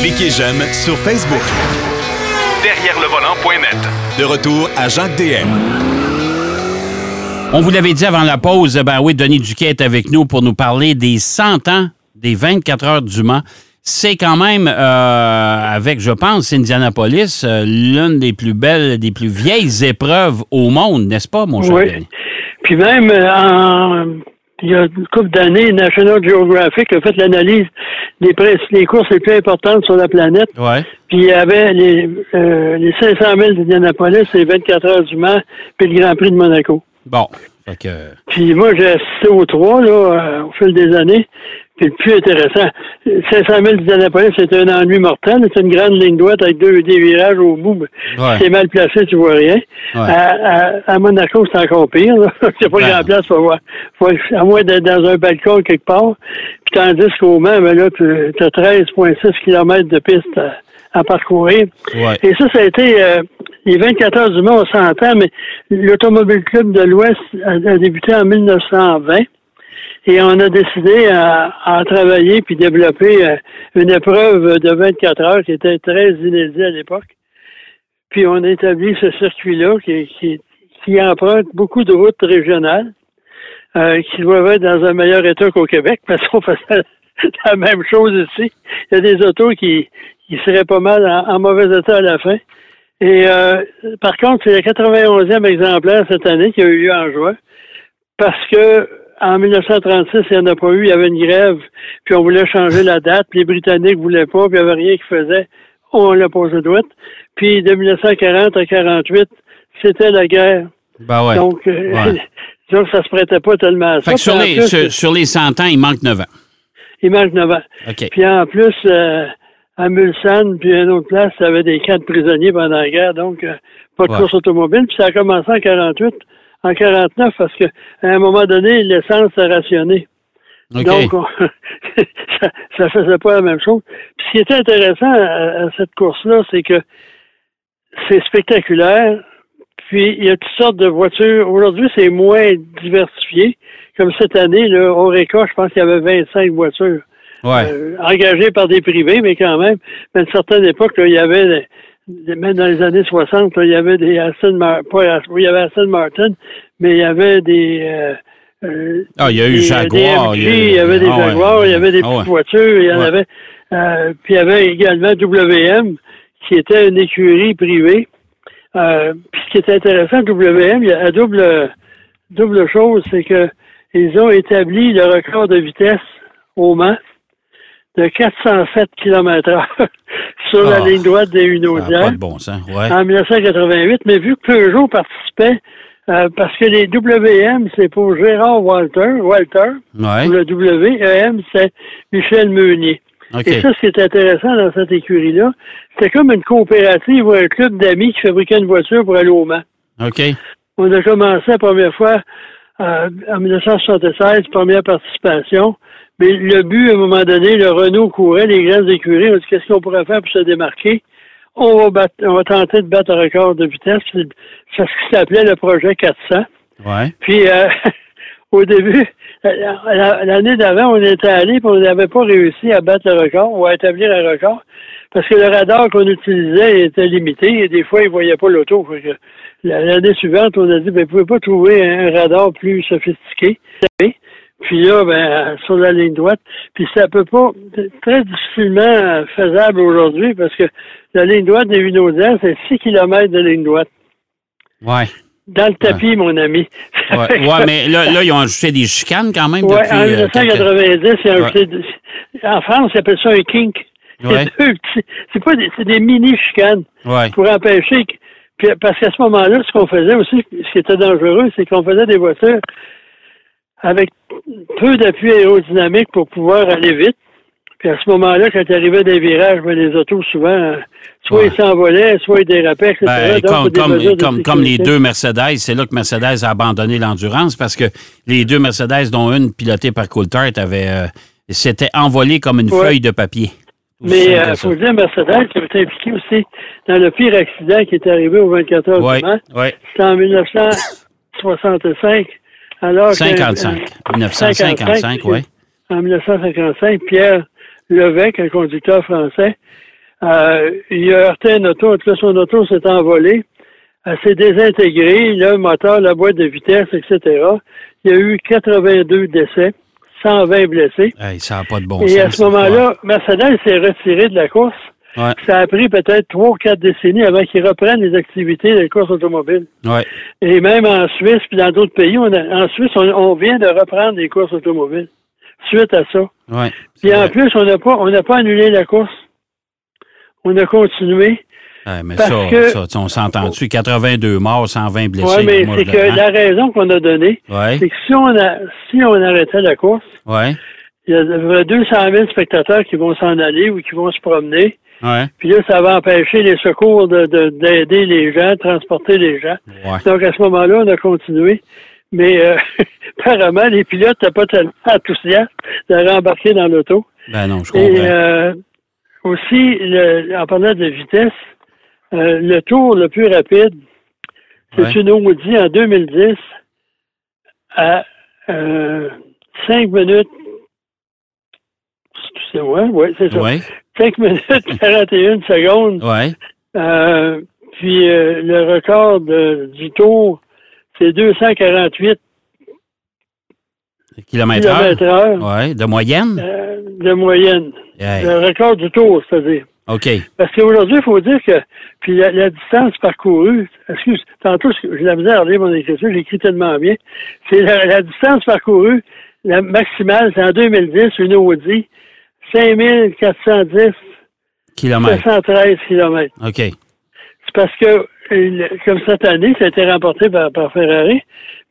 Cliquez j'aime sur Facebook. Derrière le volant.net. De retour à Jacques DM. On vous l'avait dit avant la pause, ben oui, Denis Duquet est avec nous pour nous parler des 100 ans des 24 heures du Mans. C'est quand même, euh, avec, je pense, Indianapolis, euh, l'une des plus belles, des plus vieilles épreuves au monde, n'est-ce pas, mon cher Oui. Denis? Puis même, euh, en, il y a une couple d'années, National Geographic a fait l'analyse des, courses les plus importantes sur la planète. Ouais. Puis il y avait les, euh, les 500 000 d'Indianapolis, les 24 heures du Mans, puis le Grand Prix de Monaco. Bon. Que, Puis moi, j'ai assisté aux trois, là, euh, au fil des années. Le plus intéressant, 500 000 d'Indianapolis, c'est un ennui mortel. C'est une grande ligne droite avec deux des virages au bout. Ouais. Si t'es mal placé, tu vois rien. Ouais. À, à- à Monaco, c'est encore pire. là. C'est pas Ouais. grand place pour voir. Faut, à moins d'être dans un balcon quelque part. Puis tandis qu'au Mans, ben là, tu as 13,6 km de piste à, à parcourir. ouais. Et ça, ça a été euh, les 24 heures du Mans, on s'entend, mais l'Automobile Club de l'Ouest a, a débuté en 1920 et on a décidé à, à travailler puis développer euh, une épreuve de 24 heures qui était très inédite à l'époque. Puis on a établi ce circuit-là qui, qui, qui emprunte beaucoup de routes régionales euh, qui doivent être dans un meilleur état qu'au Québec parce qu'on faisait la même chose ici. Il y a des autos qui, qui seraient pas mal en, en mauvais état à la fin. Et euh, par contre, c'est le 91e exemplaire cette année qui a eu lieu en juin parce que en 1936, il n'y en a pas eu, il y avait une grève, puis on voulait changer la date, puis les Britanniques ne voulaient pas, puis il n'y avait rien qui faisait. On l'a posé droite. Puis de 1940 à 48, c'était la guerre. Ben ouais. Donc, euh, Ouais. donc, ça se prêtait pas tellement à ça. Fait que sur les, plus, sur, sur les 100 ans, il manque 9 ans. Il manque 9 ans. OK. Puis en plus, euh, à Mulsanne, puis à une autre place, il y avait des camps de prisonniers pendant la guerre, donc euh, pas de Ouais. course automobile. Puis ça a commencé en 48, en 49, parce que à un moment donné, l'essence s'est rationnée. OK. Donc, on- ça, ça faisait pas la même chose. Puis ce qui était intéressant à, à cette course-là, c'est que c'est spectaculaire. Puis il y a toutes sortes de voitures. Aujourd'hui, c'est moins diversifié. Comme cette année, là, au Réca, je pense qu'il y avait 25 voitures ouais. euh, engagées par des privés, mais quand même, à une certaine époque, là, il y avait, même dans les années 60, là, il y avait des Aston Martin, pas il y avait Aston Martin, mais il y avait des... euh, euh, Ah, il y a eu des, Jaguar, des il y a MG, eu- il y avait des ah ouais. Jaguars, il y avait des Ah petites ouais. voitures, il y en Ouais. avait... euh, puis il y avait également WM, qui était une écurie privée. Euh, puis ce qui était intéressant, WM, il y a la double, double chose, c'est que ils ont établi le record de vitesse au Mans de 407 km sur la Ah. ligne droite des Ça a pas Hunaudières de bon. Ouais. en 1988, mais vu que Peugeot participait, euh, parce que les WM, c'est pour Gérard Walter, Walter, Ouais. pour le WM, c'est Michel Meunier. Et ça, ce qui est intéressant dans cette écurie-là, c'était comme une coopérative ou un club d'amis qui fabriquait une voiture pour aller au Mans. OK. On a commencé la première fois euh, en 1976, première participation. Mais le but, à un moment donné, le Renault courait, les grandes écuries, on dit qu'est-ce qu'on pourrait faire pour se démarquer? On va, battre, on va tenter de battre un record de vitesse. C'est ce qui s'appelait le projet 400. Ouais. Puis, euh, au début, la- l'année d'avant, on était allé et on n'avait pas réussi à battre le record ou à établir un record parce que le radar qu'on utilisait était limité et des fois, il ne voyait pas l'auto. L'année suivante, on a dit, ben, vous pouvez pas trouver un radar plus sophistiqué. Puis là, ben, sur la ligne droite. Puis ça peut pas, c'est très difficilement faisable aujourd'hui parce que la ligne droite des Vinaudières, c'est 6 km de ligne droite. Ouais. Dans le tapis, mon ami. Ouais, ouais, mais là, là, ils ont ajouté des chicanes quand même Oui, en euh, quelques- 1990, il y a ajouté en France, ils appellent ça un kink. Ouais. C'est deux petits- c'est pas des, c'est des mini chicanes Ouais. pour empêcher. puis, parce qu'à ce moment-là, ce qu'on faisait aussi, ce qui était dangereux, c'est qu'on faisait des voitures avec peu d'appui aérodynamique pour pouvoir aller vite. Puis à ce moment-là, quand il arrivait des virages, ben, les autos, souvent, euh, soit Ouais. ils s'envolaient, soit ils dérapaient, etc. Ben, Donc, comme, des comme, comme, comme les deux Mercedes, c'est là que Mercedes a abandonné l'endurance parce que les deux Mercedes, dont une pilotée par Coulthard, avaient, euh, s'étaient envolées comme une Ouais. feuille de papier. Mais il ça. faut dire, Mercedes qui avait été impliqué aussi dans le pire accident qui est arrivé au 24 heures Ouais, du Mans. C'était en 1965. Alors que- 55. euh, 1955, oui. En 1955, Pierre Levesque, un conducteur français. Euh, il a heurté une auto, en tout cas, son auto s'est envolé. Elle s'est désintégrée, le moteur, la boîte de vitesse, etc. Il y a eu 82 décès, 120 blessés. ça n'a pas de bon Et sens. à ce moment-là, Mercedes s'est retiré de la course. Ouais. Ça a pris peut-être trois ou quatre décennies avant qu'ils reprennent les activités de course automobile. Ouais. Et même en Suisse puis dans d'autres pays, on a- en Suisse, on, on vient de reprendre les courses automobiles suite à ça. Ouais. Puis en plus, on n'a pas, on n'a pas annulé la course. On a continué. Ouais, mais parce ça, que- ça, on s'entend dessus. 82 morts, 120 blessés. Oui, mais c'est que la raison qu'on a donnée, Ouais. c'est que si on a, si on arrêtait la course, Ouais. il y a à peu près 200 000 spectateurs qui vont s'en aller ou qui vont se promener. Ouais. Puis là, ça va empêcher les secours de, de- d'aider les gens, de transporter les gens. Ouais. Donc, à ce moment-là, on a continué. Mais euh, apparemment, les pilotes n'étaient pas tellement enthousiastes de rembarquer dans l'auto. Ben non, je Et comprends. euh, aussi, le- en parlant de vitesse, euh, le tour le plus rapide, c'est Ouais. une Audi en 2010 à euh, 5 minutes. Excusez-moi, oui, c'est ça. Ouais. 5 minutes 41 secondes. Ouais. Euh, puis euh, le record de- du tour, c'est 248 Kilomètre heure. Ouais. De moyenne? euh, de moyenne. Hey. Le record du tour, c'est-à-dire. OK. Parce qu'aujourd'hui, il faut dire que puis la, la distance parcourue, excuse, tantôt j'ai la misère à lire mon écriture, j'écris tellement bien. C'est la, la distance parcourue, la maximale, c'est en 2010, une Audi, 5410, Kilomètre. 713 km. OK. C'est parce que, euh, comme cette année, ça a été remporté par, par Ferrari,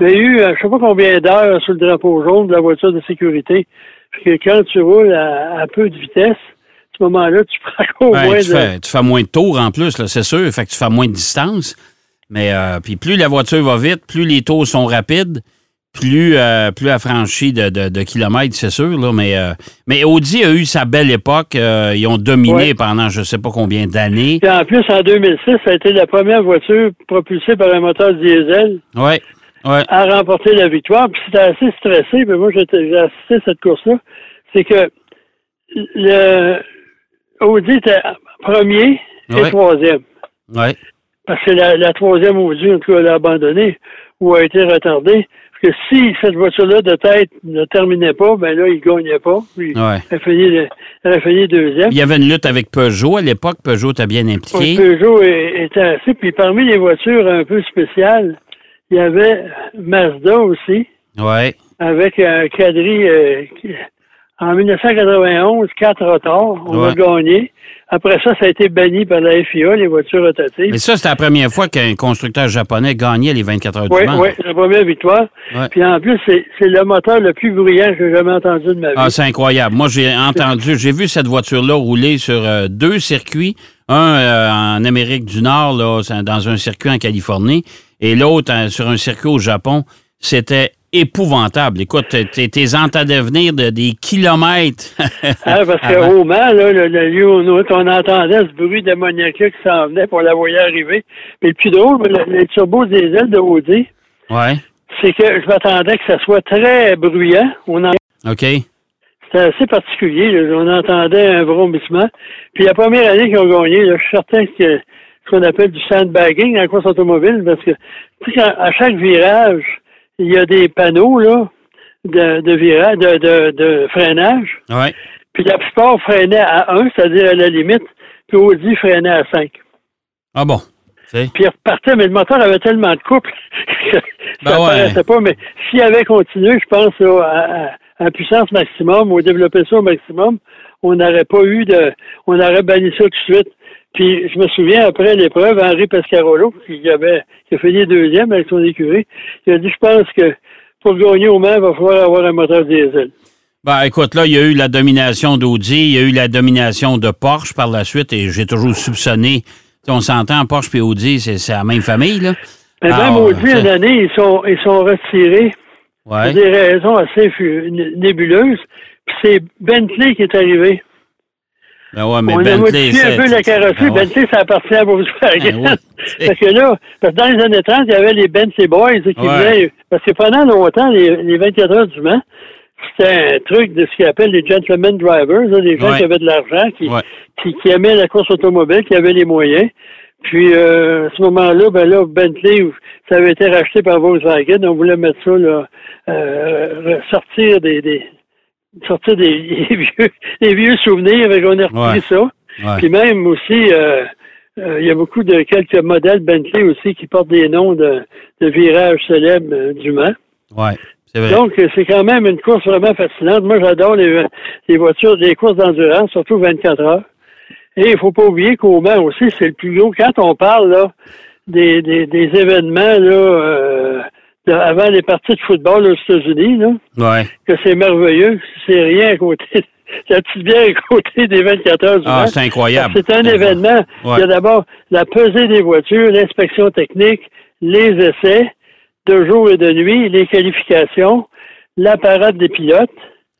mais il y a eu, euh, je sais pas combien d'heures sous le drapeau jaune de la voiture de sécurité. Puis que quand tu roules à, à peu de vitesse, à ce moment-là, tu prends au moins tu, de... fais, tu fais moins de tours en plus, c'est sûr. Fait que tu fais moins de distance. Mais euh, puis plus la voiture va vite, plus les tours sont rapides, plus, euh, plus elle franchit de, de- de kilomètres, c'est sûr. Là, mais, euh, mais Audi a eu sa belle époque. Euh, ils ont dominé Ouais. pendant je ne sais pas combien d'années. Puis en plus, en 2006, ça a été la première voiture propulsée par un moteur diesel Oui, ouais. à remporter la victoire. Puis c'était assez stressé, mais moi, j'ai assisté à cette course-là. C'est que le Audi était premier et troisième. ouais. Parce que la, la troisième Audi, en tout cas, elle a abandonné ou a été retardée. Parce que si cette voiture-là de tête ne terminait pas, ben là, il ne gagnait pas. Puis Ouais. elle, a fini, le- elle a fini deuxième. Il y avait une lutte avec Peugeot. À l'époque, Peugeot était bien impliqué. Peugeot est- était assez. Puis parmi les voitures un peu spéciales, il y avait Mazda aussi, Oui. avec un quadri euh, en 1991, quatre retards. On a gagné. Après ça, ça a été banni par la FIA, les voitures rotatives. Mais ça, c'était la première fois qu'un constructeur japonais gagnait les 24 heures Oui, du Mans. oui, la première victoire. Ouais. Puis en plus, c'est c'est le moteur le plus bruyant que j'ai jamais entendu de ma vie. Ah, c'est incroyable. Moi, j'ai entendu, j'ai vu cette voiture-là rouler sur euh, deux circuits. Un euh, en Amérique du Nord, là, c'est dans un circuit en Californie, et l'autre euh, sur un circuit au Japon. C'était épouvantable. Écoute, t'es- t'es t'es entendais venir de des kilomètres. Hein, parce qu'au Mans, là, le, le lieu où nous- on entendait ce bruit démoniaque qui s'en venait, pour la voyait arriver. Mais le plus drôle, le, les turbos diesel de Audi, Ouais. c'est que je m'attendais que ça soit très bruyant. On en- OK. C'était assez particulier. là. On entendait un vrombissement. Puis la première année qu'ils ont gagné, là, je suis certain que ce qu'on appelle du sandbagging en course automobile, parce que à chaque virage, il y a des panneaux là, de, de virage, de, de, de freinage. Ouais. Puis la plupart freinaient à 1, c'est-à-dire à la limite, puis Audi freinait à 5. Ah bon? Puis il repartait, mais le moteur avait tellement de couple que ça Ben ouais. paraissait pas. Mais s'il avait continué, je pense, là, à, à- à puissance maximum ou développer ça au maximum, on n'aurait pas eu de. On aurait banni ça tout de suite. Puis je me souviens, après l'épreuve, Henri Pescarolo, qui, avait, qui a fini deuxième avec son écurie, il a dit Je pense que pour gagner au Mans, il va falloir avoir un moteur diesel. Ben, écoute, là, il y a eu la domination d'Audi, il y a eu la domination de Porsche par la suite, et j'ai toujours soupçonné. On s'entend, Porsche et Audi, c'est la même famille, là. Mais même ouais, Audi, une année, ils sont, ils sont retirés Ouais. pour des raisons assez nébuleuses. Puis c'est Bentley qui est arrivé. Ben ouais, mais On a modifié un peu la carrosserie. Ben. Bentley, ça appartient à Volkswagen. Ben ouais. parce que là, parce que dans les années 30, il y avait les Bentley Boys qui venaient. Parce que pendant longtemps, les, les 24 heures du Mans, c'était un truc de ce qu'ils appellent les gentlemen drivers, des gens qui avaient de l'argent, qui, qui, aimaient la course automobile, qui avaient les moyens. Puis euh, à ce moment-là, ben là, Bentley, ça avait été racheté par Volkswagen. On voulait mettre ça là, euh, sortir des, des sortir des, vieux des vieux souvenirs, et on a repris ça. Puis même aussi, euh, euh, il y a beaucoup de quelques modèles Bentley aussi qui portent des noms de, de virages célèbres euh, du Mans. Ouais. Donc, c'est quand même une course vraiment fascinante. Moi, j'adore les, les voitures, les courses d'endurance, surtout 24 heures. Et il faut pas oublier qu'au Mans aussi, c'est le plus gros. Quand on parle là, des, des, des événements là, euh, avant les parties de football aux États-Unis, ouais. que c'est merveilleux, c'est rien à côté. La petite bière à côté des 24 heures du ah, c'est incroyable. C'est un événement. Il y a d'abord la pesée des voitures, l'inspection technique, les essais de jour et de nuit, les qualifications, la parade des pilotes.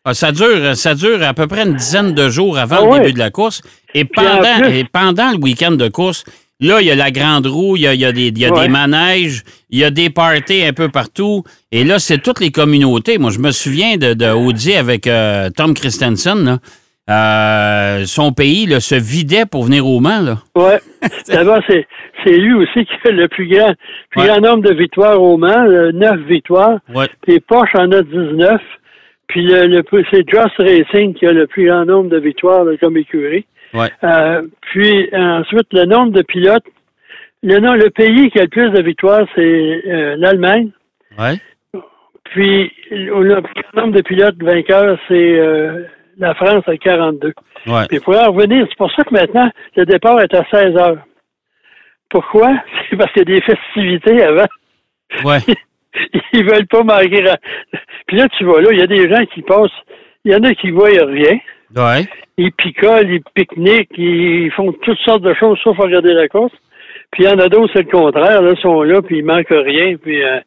Ah, ça dure, ça dure à peu près une dizaine de jours avant ah le début de la course. Et pendant, et pendant le week-end de course, Là, il y a la grande roue, il y a, des, des manèges, il y a des parties un peu partout. Et là, c'est toutes les communautés. Moi, je me souviens de, de Audi avec euh, Tom Christensen. Euh, son pays là, se vidait pour venir au Mans. Oui. D'abord, c'est, lui aussi qui a le plus grand, plus grand nombre de victoires au Mans, 9 victoires. Ouais. Puis Porsche en a 19. Puis le, c'est Joss Racing qui a le plus grand nombre de victoires comme écurie. Euh, puis ensuite, le nombre de pilotes. Le, le pays qui a le plus de victoires, c'est euh, l'Allemagne. Puis le nombre de pilotes vainqueurs, c'est euh, la France à 42. Puis pour en revenir, c'est pour ça que maintenant, le départ est à 16 heures. Pourquoi? C'est parce qu'il y a des festivités avant. Ouais. Ils veulent pas manquer. Puis là, tu vois, là, il y a des gens qui passent. Il y en a qui voient rien. Ouais. Ils picolent, ils pique-niquent, ils font toutes sortes de choses sauf regarder la course. Puis il y en a d'autres, c'est le contraire. Là, ils sont là, puis il manque rien. Puis euh,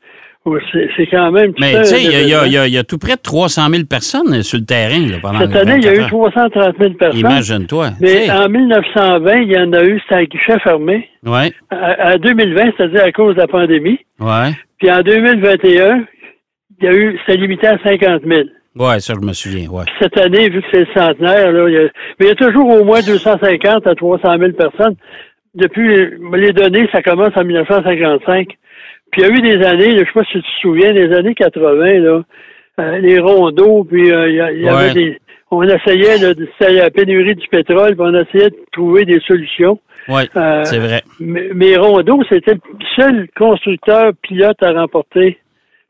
c'est quand même... Mais tu sais, il y, y, a tout près de 300 000 personnes sur le terrain là, pendant Cette année, il y a eu 330 000 personnes. Imagine-toi. Mais en 1920, il y en a eu, c'était à guichet fermé. Ouais. À, 2020, c'est-à-dire à cause de la pandémie. Ouais. Puis en 2021, il y a eu, c'était limité à 50 000. Oui, ça, je me souviens. Ouais. Cette année, vu que c'est le centenaire, là, il y a, mais il y a toujours au moins 250 à 300 000 personnes. Depuis les données, ça commence en 1955. Puis il y a eu des années, je ne sais pas si tu te souviens, des années 80, là, euh, les rondeaux, puis euh, il y, avait des. On essayait, de c'était la pénurie du pétrole, puis on essayait de trouver des solutions. Oui, euh, c'est vrai. Mais, mais Rondeau, c'était le seul constructeur pilote à remporter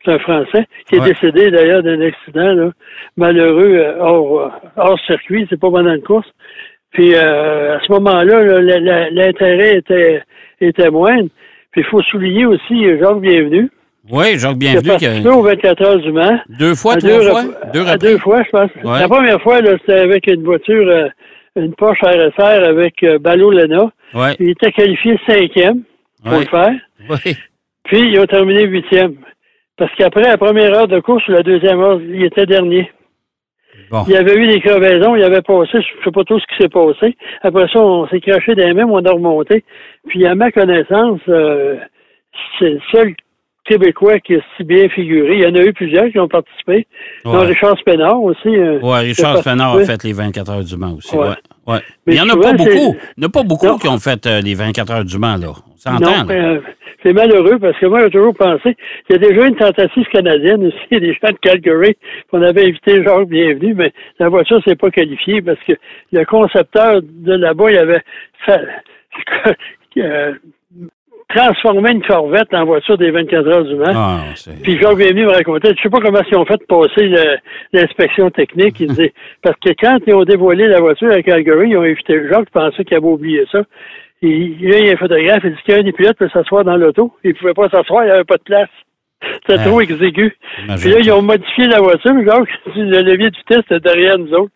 c'est un Français, qui est décédé d'ailleurs d'un accident malheureux euh, hors, hors circuit, c'est pas pendant une course. Puis euh, à ce moment-là, l'intérêt était, était moindre. Puis il faut souligner aussi Jacques Bienvenu. Oui, Jacques Bienvenu. Qui a aux 24 heures du Mans. Deux fois, trois deux, fois? Deux, deux fois, je pense. La première fois, c'était avec une voiture, euh, une Porsche RSR avec Ballot Lena. Il était qualifié cinquième pour le faire. Puis, ils ont terminé huitième. Parce qu'après la première heure de course, la deuxième heure, il était dernier. Il y avait eu des crevaisons, il avait passé, je ne sais pas tout ce qui s'est passé. Après ça, on s'est craché des mêmes, on a remonté. Puis à ma connaissance, euh, c'est le seul Québécois qui a si bien figuré. Il y en a eu plusieurs qui ont participé. Richard Spénard aussi. Euh, oui, Richard Spénard a fait les 24 heures du Mans aussi. Ouais. Ouais. Mais il n'y en a pas beaucoup. Il n'y en a pas beaucoup qui ont fait euh, les 24 heures du Mans, là. On s'entend. C'est malheureux parce que moi, j'ai toujours pensé qu'il y a déjà une tentative canadienne aussi, des gens de Calgary, qu'on avait invité Jacques Bienvenu, mais la voiture s'est pas qualifiée parce que le concepteur de là-bas, il avait fait, euh, transformé une Corvette en voiture des 24 heures du Mans. Ah, Puis Jacques Bienvenu me racontait, je sais pas comment ils ont fait passer l'inspection technique. Il disait, parce que quand ils ont dévoilé la voiture à Calgary, ils ont invité Jacques, je pensais qu'il avait oublié ça. Et là, il y a un photographe, il dit qu'un des pilotes peut s'asseoir dans l'auto. Il ne pouvait pas s'asseoir, il n'y avait pas de place. C'était trop exigu. Puis là, ils ont modifié la voiture, donc le levier de vitesse était derrière nous autres.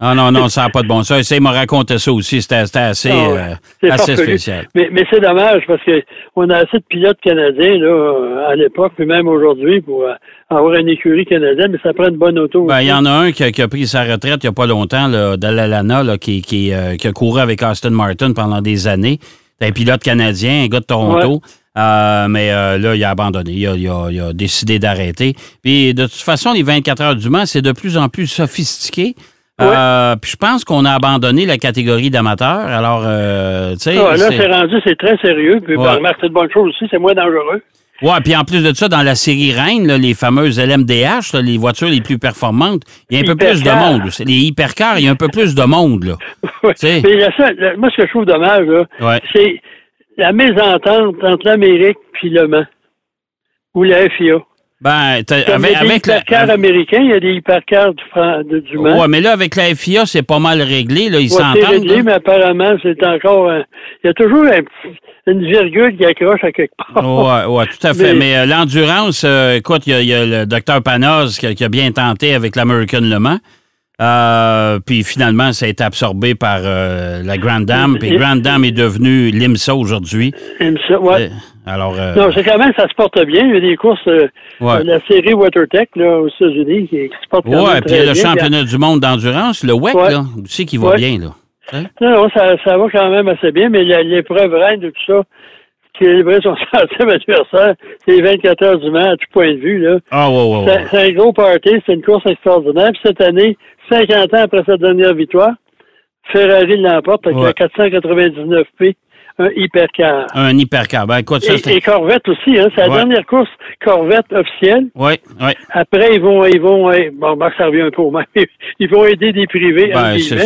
Ah non, non, ça n'a pas de bon sens. Il m'a raconté ça aussi. C'était assez, ah euh, assez spécial. Mais, mais c'est dommage parce qu'on a assez de pilotes canadiens là, à l'époque, puis même aujourd'hui, pour euh, avoir une écurie canadienne, mais ça prend une bonne auto. Ben, il y en a un qui a, pris sa retraite il n'y a pas longtemps, là, là, qui, qui, euh, qui, a couru avec Austin Martin pendant des années. C'est un pilote canadien, un gars de Toronto. mais là, il a abandonné. Il a, décidé d'arrêter. Puis de toute façon, les 24 heures du Mans, c'est de plus en plus sophistiqué. Puis je pense qu'on a abandonné la catégorie d'amateurs. Alors, tu sais. Ah, là, c'est rendu, c'est très sérieux. Puis, ouais. c'est une bonne chose aussi, c'est moins dangereux. Oui, puis en plus de ça, dans la série Reine, les fameuses LMDH, les voitures les plus performantes, il y a un peu plus de monde. Les hypercars, il y a un peu plus de monde. Là. moi, ce que je trouve dommage, c'est la mésentente entre l'Amérique et Le Mans ou la FIA. Ben, avec, avec les hypercars américains, il y a des hypercars du, du Mans. Oui, mais là, avec la FIA, c'est pas mal réglé. Là, ils s'entendent. C'est réglé, mais apparemment, c'est encore... il y a toujours un une virgule qui accroche à quelque part. Oui, ouais, tout à fait. Mais, euh, l'endurance, euh, écoute, il y, a le docteur Panos qui, a bien tenté avec l'American Le Mans. Euh, puis finalement, ça a été absorbé par la Grand Dame. Puis Grand Dame est devenue l'IMSA aujourd'hui. IMSA, oui. Alors, Non, c'est quand même, ça se porte bien. Il y a des courses, de la série WaterTech là, aux États-Unis qui, se porte bien. Oui, puis il y a le championnat du monde d'endurance, le WEC, là, aussi qui va bien. Là. Hein? Non, ça, ça, va quand même assez bien, mais l'épreuve reine de tout ça, qui a livré son centième adversaire, c'est les 24 heures du Mans à tout point de vue. Là. Ah, ouais, ouais, ouais. C'est un gros party, c'est une course extraordinaire. Puis cette année, 50 ans après sa dernière victoire, Ferrari l'emporte avec ouais. 499 P un hypercar. Un hypercar. Ben, écoute, ça, et, et, Corvette aussi, hein, c'est la dernière course Corvette officielle. Oui, oui. Après, ils vont, ils vont, bon, ben, ça revient un peu au même. Ils vont aider des privés. Ben, ça.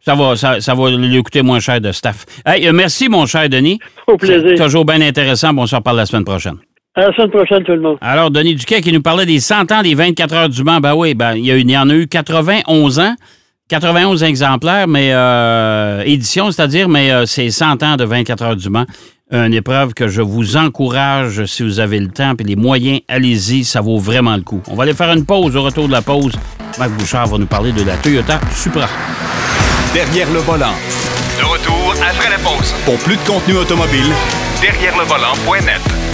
ça. va, ça, ça, va lui coûter moins cher de staff. Hey, euh, merci, mon cher Denis. Au plaisir. Toujours bien intéressant. Bon, on se reparle la semaine prochaine. À la semaine prochaine, tout le monde. Alors, Denis Duquet qui nous parlait des 100 ans des 24 heures du Mans. Ben oui, ben, il, y, a il y en a eu 91 ans. 91 exemplaires, mais euh, édition, c'est-à-dire, mais euh, c'est 100 ans de 24 heures du Mans. Une épreuve que je vous encourage, si vous avez le temps et les moyens, allez-y, ça vaut vraiment le coup. On va aller faire une pause. Au retour de la pause, Marc Bouchard va nous parler de la Toyota Supra. Derrière le volant. De retour après la pause. Pour plus de contenu automobile, derrière le volant.net.